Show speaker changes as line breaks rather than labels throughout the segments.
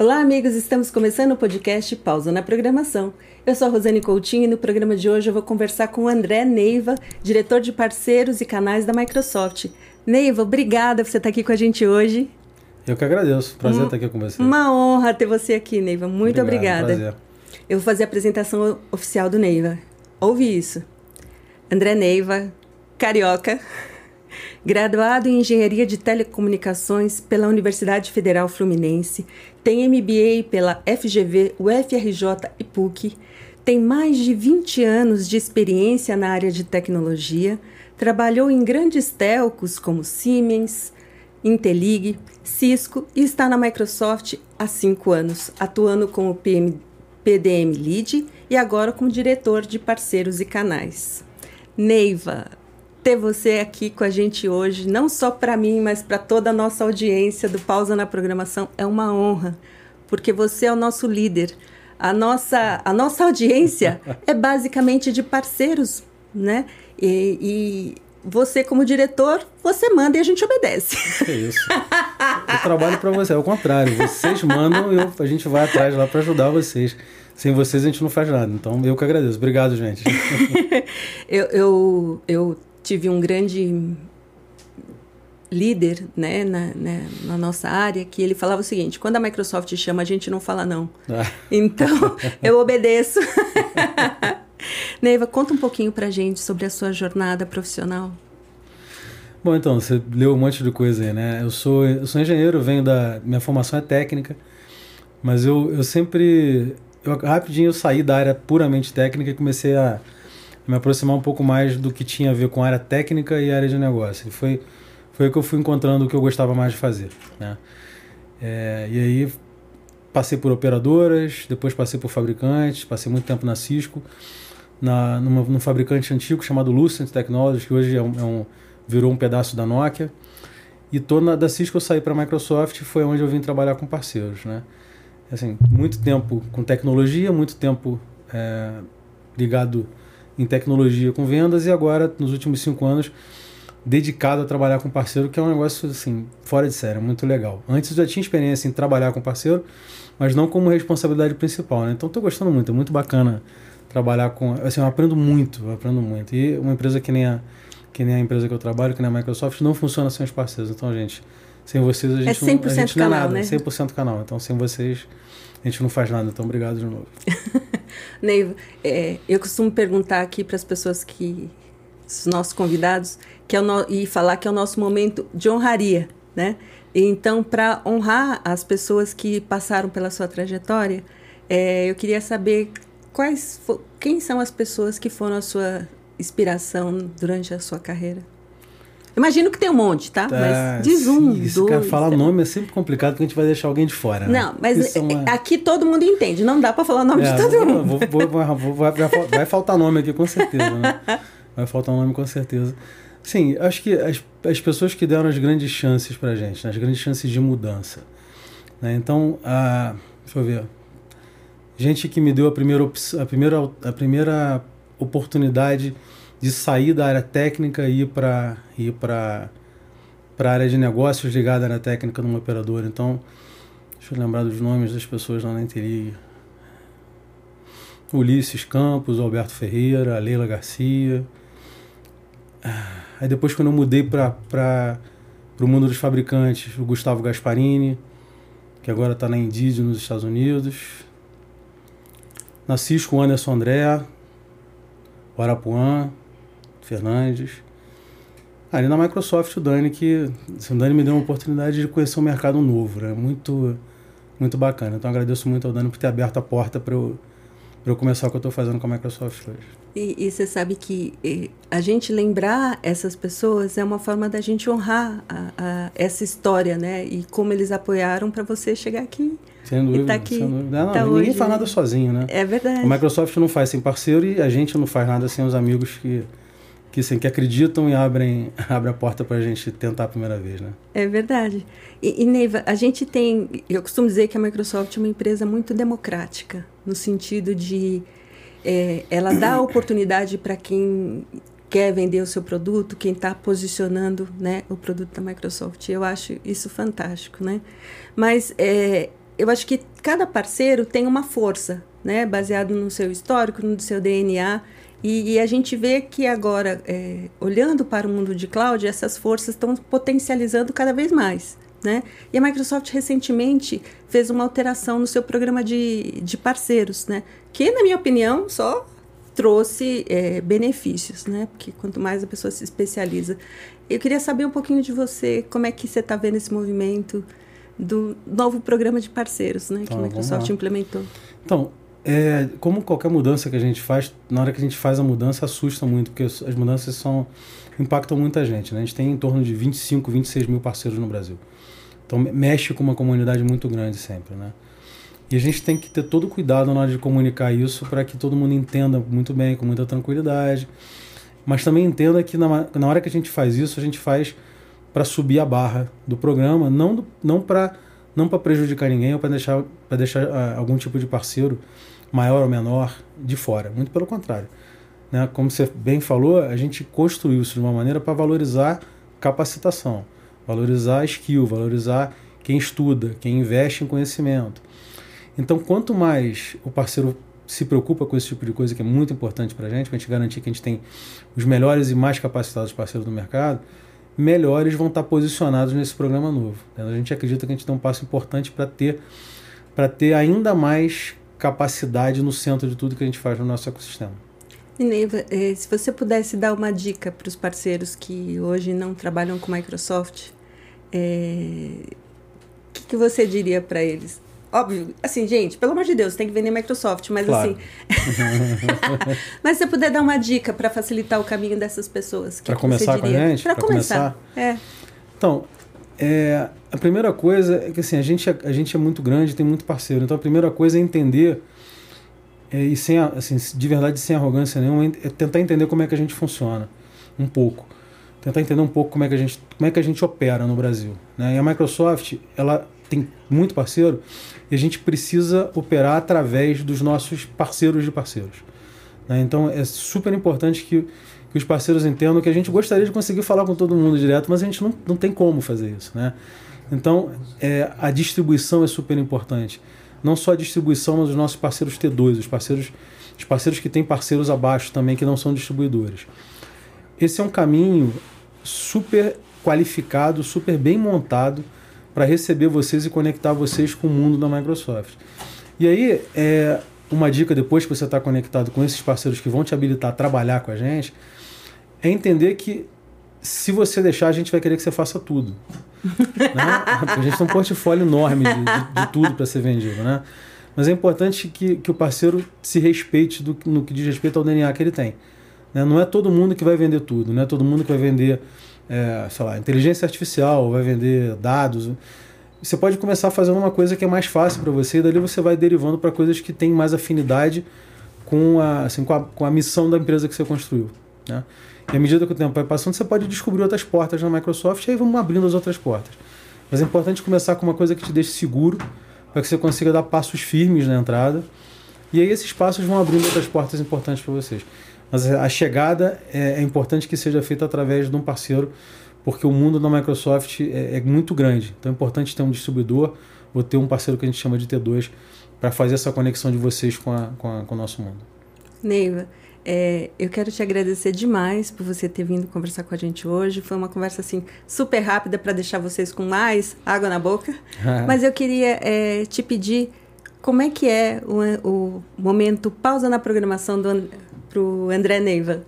Olá, amigos, estamos começando o podcast Pausa na Programação. Eu sou a Rosane Coutinho e no programa de hoje eu vou conversar com o André Neiva, diretor de parceiros e canais da Microsoft. Neiva, obrigada por você estar aqui com a gente hoje.
Eu que agradeço. Prazer um, estar aqui com você.
Uma honra ter você aqui, Neiva. Muito Obrigado, obrigada. Prazer. Eu vou fazer a apresentação oficial do Neiva. Ouve isso. André Neiva, carioca, graduado em Engenharia de Telecomunicações pela Universidade Federal Fluminense, tem MBA pela FGV, UFRJ e PUC, tem mais de 20 anos de experiência na área de tecnologia, trabalhou em grandes telcos como Siemens, Intelig, Cisco e está na Microsoft há cinco anos, atuando como PM, PDM Lead e agora como diretor de parceiros e canais. Neiva, ter você aqui com a gente hoje, não só para mim, mas para toda a nossa audiência do Pausa na Programação, é uma honra, porque você é o nosso líder. A nossa, a nossa audiência é basicamente de parceiros, né? E, e você, como diretor, você manda e a gente obedece.
É isso. Eu trabalho para você, é o contrário. Vocês mandam e eu, a gente vai atrás lá para ajudar vocês. Sem vocês a gente não faz nada. Então eu que agradeço. Obrigado, gente.
eu, eu, eu tive um grande líder né, na, né, na, nossa área que ele falava o seguinte: quando a Microsoft chama, a gente não fala não. Ah. Então, eu obedeço. Neiva, conta um pouquinho pra gente sobre a sua jornada profissional.
Bom, então, você leu um monte de coisa aí, né? Eu sou, eu sou engenheiro, venho da. Minha formação é técnica, mas eu, eu sempre. Eu, rapidinho eu saí da área puramente técnica e comecei a me aproximar um pouco mais do que tinha a ver com área técnica e área de negócio. E foi, foi que eu fui encontrando o que eu gostava mais de fazer. Né? É, e aí passei por operadoras, depois passei por fabricantes, passei muito tempo na Cisco, na, numa, num fabricante antigo chamado Lucent Technologies, que hoje é um, é um, virou um pedaço da Nokia. E tô na, da Cisco eu saí para a Microsoft, foi onde eu vim trabalhar com parceiros. Né? Assim, muito tempo com tecnologia, muito tempo é, ligado em tecnologia com vendas e agora, nos últimos cinco anos, dedicado a trabalhar com parceiro, que é um negócio assim, fora de série, muito legal. Antes eu já tinha experiência em trabalhar com parceiro, mas não como responsabilidade principal, né? Então estou gostando muito, é muito bacana trabalhar com, assim, eu aprendo muito, eu aprendo muito. E uma empresa que nem a que nem a empresa que eu trabalho, que nem a Microsoft, não funciona sem os parceiros. Então, gente, sem vocês a é gente,
é 100%
não, a gente
canal,
não é nada,
né?
100% canal. Então, sem vocês a gente não faz nada. Então, obrigado de novo.
Neiva, é, eu costumo perguntar aqui para as pessoas que os nossos convidados que é o no, e falar que é o nosso momento de honraria, né? Então, para honrar as pessoas que passaram pela sua trajetória, é, eu queria saber quais quem são as pessoas que foram a sua inspiração durante a sua carreira. Imagino que tem um monte, tá?
tá
mas diz um,
sim, dois. Cara, falar nome é sempre complicado porque a gente vai deixar alguém de fora.
Né? Não, mas é uma... aqui todo mundo entende. Não dá para falar o nome é, de todo mundo.
Vou, vou, vou, vai, vai faltar nome aqui com certeza. Né? Vai faltar nome com certeza. Sim, acho que as, as pessoas que deram as grandes chances pra gente, né? as grandes chances de mudança. Né? Então, a, deixa eu ver. Gente que me deu a primeira, a primeira, a primeira oportunidade de sair da área técnica e ir para ir para para a área de negócios ligada à área técnica numa operadora. Então, deixa eu lembrar dos nomes das pessoas lá na Interig. Ulisses Campos, Alberto Ferreira, Leila Garcia. Aí depois quando eu mudei para o mundo dos fabricantes, o Gustavo Gasparini, que agora está na Indeed nos Estados Unidos. Na Cisco, Anderson André, o Arapuã, Fernandes. Ali na Microsoft, o Dani, que o Dani me deu uma oportunidade de conhecer um mercado novo, né? Muito, muito bacana. Então agradeço muito ao Dani por ter aberto a porta para eu, eu começar o que eu estou fazendo com a Microsoft hoje.
E, você sabe que a gente lembrar essas pessoas é uma forma da gente honrar a, a, essa história, né? E como eles apoiaram para você chegar aqui.
Sem dúvida,
tá aqui,
sem dúvida. Não,
tá
ninguém
hoje,
faz nada sozinho, né?
É verdade.
A Microsoft não faz sem parceiro e a gente não faz nada sem os amigos que, que, assim, que acreditam e abrem, abrem a porta para a gente tentar a primeira vez, né?
É verdade. E, e, Neiva, a gente tem... Eu costumo dizer que a Microsoft é uma empresa muito democrática, no sentido de... É, ela dá oportunidade para quem quer vender o seu produto, quem está posicionando né, o produto da Microsoft. Eu acho isso fantástico, né? Mas é, eu acho que cada parceiro tem uma força, né? Baseado no seu histórico, no seu DNA. E, e a gente vê que agora, é, olhando para o mundo de cloud, essas forças estão potencializando cada vez mais. Né? E a Microsoft recentemente fez uma alteração no seu programa de, de parceiros, né? que, na minha opinião, só trouxe é, benefícios, né? porque quanto mais a pessoa se especializa. Eu queria saber um pouquinho de você, como é que você está vendo esse movimento do novo programa de parceiros né? que a tá, Microsoft implementou.
Então, é, como qualquer mudança que a gente faz, na hora que a gente faz a mudança, assusta muito, porque as mudanças são, impactam muita gente. Né? A gente tem em torno de 25, 26 mil parceiros no Brasil. Então mexe com uma comunidade muito grande sempre. Né? E a gente tem que ter todo cuidado na hora de comunicar isso para que todo mundo entenda muito bem, com muita tranquilidade. Mas também entenda que na, na hora que a gente faz isso, a gente faz para subir a barra do programa, não, não para não para prejudicar ninguém ou para deixar, pra deixar uh, algum tipo de parceiro maior ou menor de fora. Muito pelo contrário. Né? Como você bem falou, a gente construiu isso de uma maneira para valorizar capacitação, valorizar skill, valorizar quem estuda, quem investe em conhecimento. Então, quanto mais o parceiro se preocupa com esse tipo de coisa que é muito importante para a gente, para a gente garantir que a gente tem os melhores e mais capacitados parceiros do mercado, melhores vão estar posicionados nesse programa novo. A gente acredita que a gente tem um passo importante para ter, para ter ainda mais capacidade no centro de tudo que a gente faz no nosso ecossistema.
Neiva, eh, se você pudesse dar uma dica para os parceiros que hoje não trabalham com Microsoft, o é, que, que você diria para eles? Óbvio, assim, gente, pelo amor de Deus, tem que vender Microsoft, mas claro. assim. mas se você puder dar uma dica para facilitar o caminho dessas pessoas.
Para começar com a gente?
Para começar. começar. É.
Então, é, a primeira coisa é que assim, a gente, é, a gente é muito grande, tem muito parceiro. Então a primeira coisa é entender, é, e sem, assim, de verdade sem arrogância nenhuma, é tentar entender como é que a gente funciona. Um pouco. Tentar entender um pouco como é que a gente, como é que a gente opera no Brasil. Né? E a Microsoft, ela tem muito parceiro e a gente precisa operar através dos nossos parceiros de parceiros. Né? Então é super importante que, que os parceiros entendam que a gente gostaria de conseguir falar com todo mundo direto, mas a gente não, não tem como fazer isso. Né? Então é, a distribuição é super importante. Não só a distribuição, mas os nossos parceiros T2, os parceiros, os parceiros que têm parceiros abaixo também que não são distribuidores. Esse é um caminho super qualificado, super bem montado para receber vocês e conectar vocês com o mundo da Microsoft. E aí, é, uma dica depois que você está conectado com esses parceiros que vão te habilitar a trabalhar com a gente, é entender que se você deixar, a gente vai querer que você faça tudo. né? A gente tem um portfólio enorme de, de, de tudo para ser vendido. Né? Mas é importante que, que o parceiro se respeite do, no que diz respeito ao DNA que ele tem. Né? Não é todo mundo que vai vender tudo, não é todo mundo que vai vender é, sei lá, inteligência artificial, vai vender dados. Você pode começar fazendo uma coisa que é mais fácil para você e dali você vai derivando para coisas que têm mais afinidade com a, assim, com a, com a missão da empresa que você construiu. Né? E à medida que o tempo vai passando, você pode descobrir outras portas na Microsoft e aí vamos abrindo as outras portas. Mas é importante começar com uma coisa que te deixe seguro, para que você consiga dar passos firmes na entrada. E aí esses passos vão abrindo outras portas importantes para vocês. Mas a chegada é, é, importante que seja feita através de um parceiro, porque o mundo da Microsoft é, é, muito grande. Então é importante ter um distribuidor ou ter um parceiro que a gente chama de T2 para fazer essa conexão de vocês com, a, com, a, com o nosso mundo.
Neiva, é, eu quero te agradecer demais por você ter vindo conversar com a gente hoje. Foi uma conversa assim super rápida para deixar vocês com mais água na boca. Mas eu queria é, te pedir como é que é o, o momento pausa na programação do, pro André Neiva?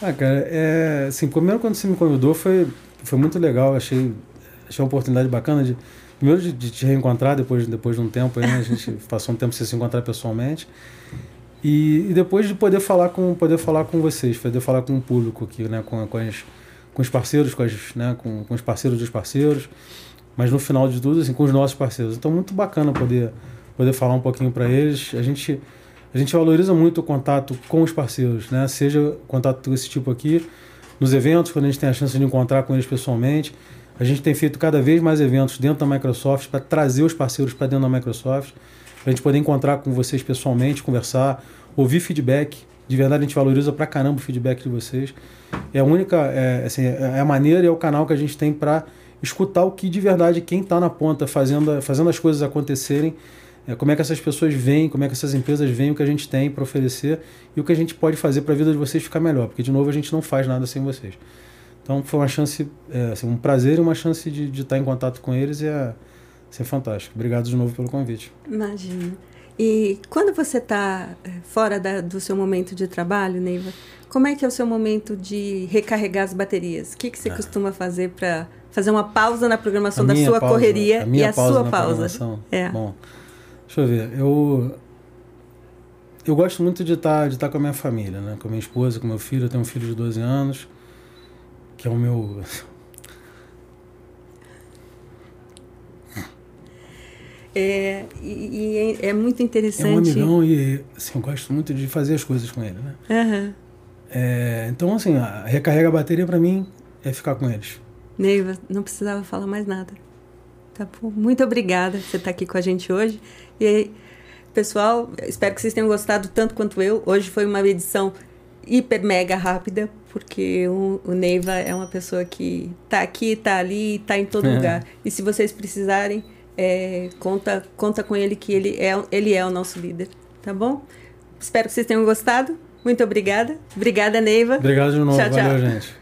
Ah, cara, é, assim, primeiro quando você me convidou foi, foi muito legal, achei, achei uma oportunidade bacana de, primeiro de, de te reencontrar depois, depois de um tempo, aí, né? a gente passou um tempo sem se encontrar pessoalmente, e, e, depois de poder falar com poder falar com vocês, poder falar com o público aqui, né, com, com, as, com os parceiros, com, as, né, com, com os parceiros dos parceiros, mas no final de tudo, assim, com os nossos parceiros. Então, muito bacana poder, poder falar um pouquinho para eles. A gente a gente valoriza muito o contato com os parceiros, né? Seja contato desse tipo aqui, nos eventos, quando a gente tem a chance de encontrar com eles pessoalmente. A gente tem feito cada vez mais eventos dentro da Microsoft para trazer os parceiros para dentro da Microsoft, para a gente poder encontrar com vocês pessoalmente, conversar, ouvir feedback De verdade, a gente valoriza pra caramba o feedback de vocês. É a única, é, assim, é a maneira e é o canal que a gente tem para escutar o que de verdade quem está na ponta fazendo, fazendo as coisas acontecerem, é, como é que essas pessoas veem, como é que essas empresas veem o que a gente tem para oferecer e o que a gente pode fazer para a vida de vocês ficar melhor, porque de novo a gente não faz nada sem vocês. Então foi uma chance, é, assim, um prazer e uma chance de, de estar em contato com eles e é, é fantástico. Obrigado de novo pelo convite.
Imagina. E quando você está eh, fora da, do seu momento de trabalho, Neiva, como é que é o seu momento de recarregar as baterias? O que, que você ah. costuma fazer para fazer uma pausa na programação da sua pausa, correria a e a sua pausa?
É. Bom, deixa eu ver. Eu eu gosto muito de estar tá, de estar tá com a minha família, né? Com a minha esposa, com meu filho. Eu tenho um filho de 12 anos, que é o meu
É, e, e, é muito interessante. É
um amigão e assim, eu gosto muito de fazer as coisas com ele, né?
Uhum.
É, então, assim, a recarrega a bateria para mim é ficar com eles.
Neiva, não precisava falar mais nada. Tá bom? Muito obrigada por você estar aqui com a gente hoje. E aí, pessoal, espero que vocês tenham gostado tanto quanto eu. Hoje foi uma edição hiper mega rápida, porque o, o Neiva é uma pessoa que tá aqui, tá ali, tá em todo é. lugar. E se vocês precisarem é, conta, conta com ele que ele é, ele é o nosso líder, tá bom? Espero que vocês tenham gostado. Muito obrigada. Obrigada, Neiva.
Obrigado de novo. Tchau, tchau. Valeu, gente.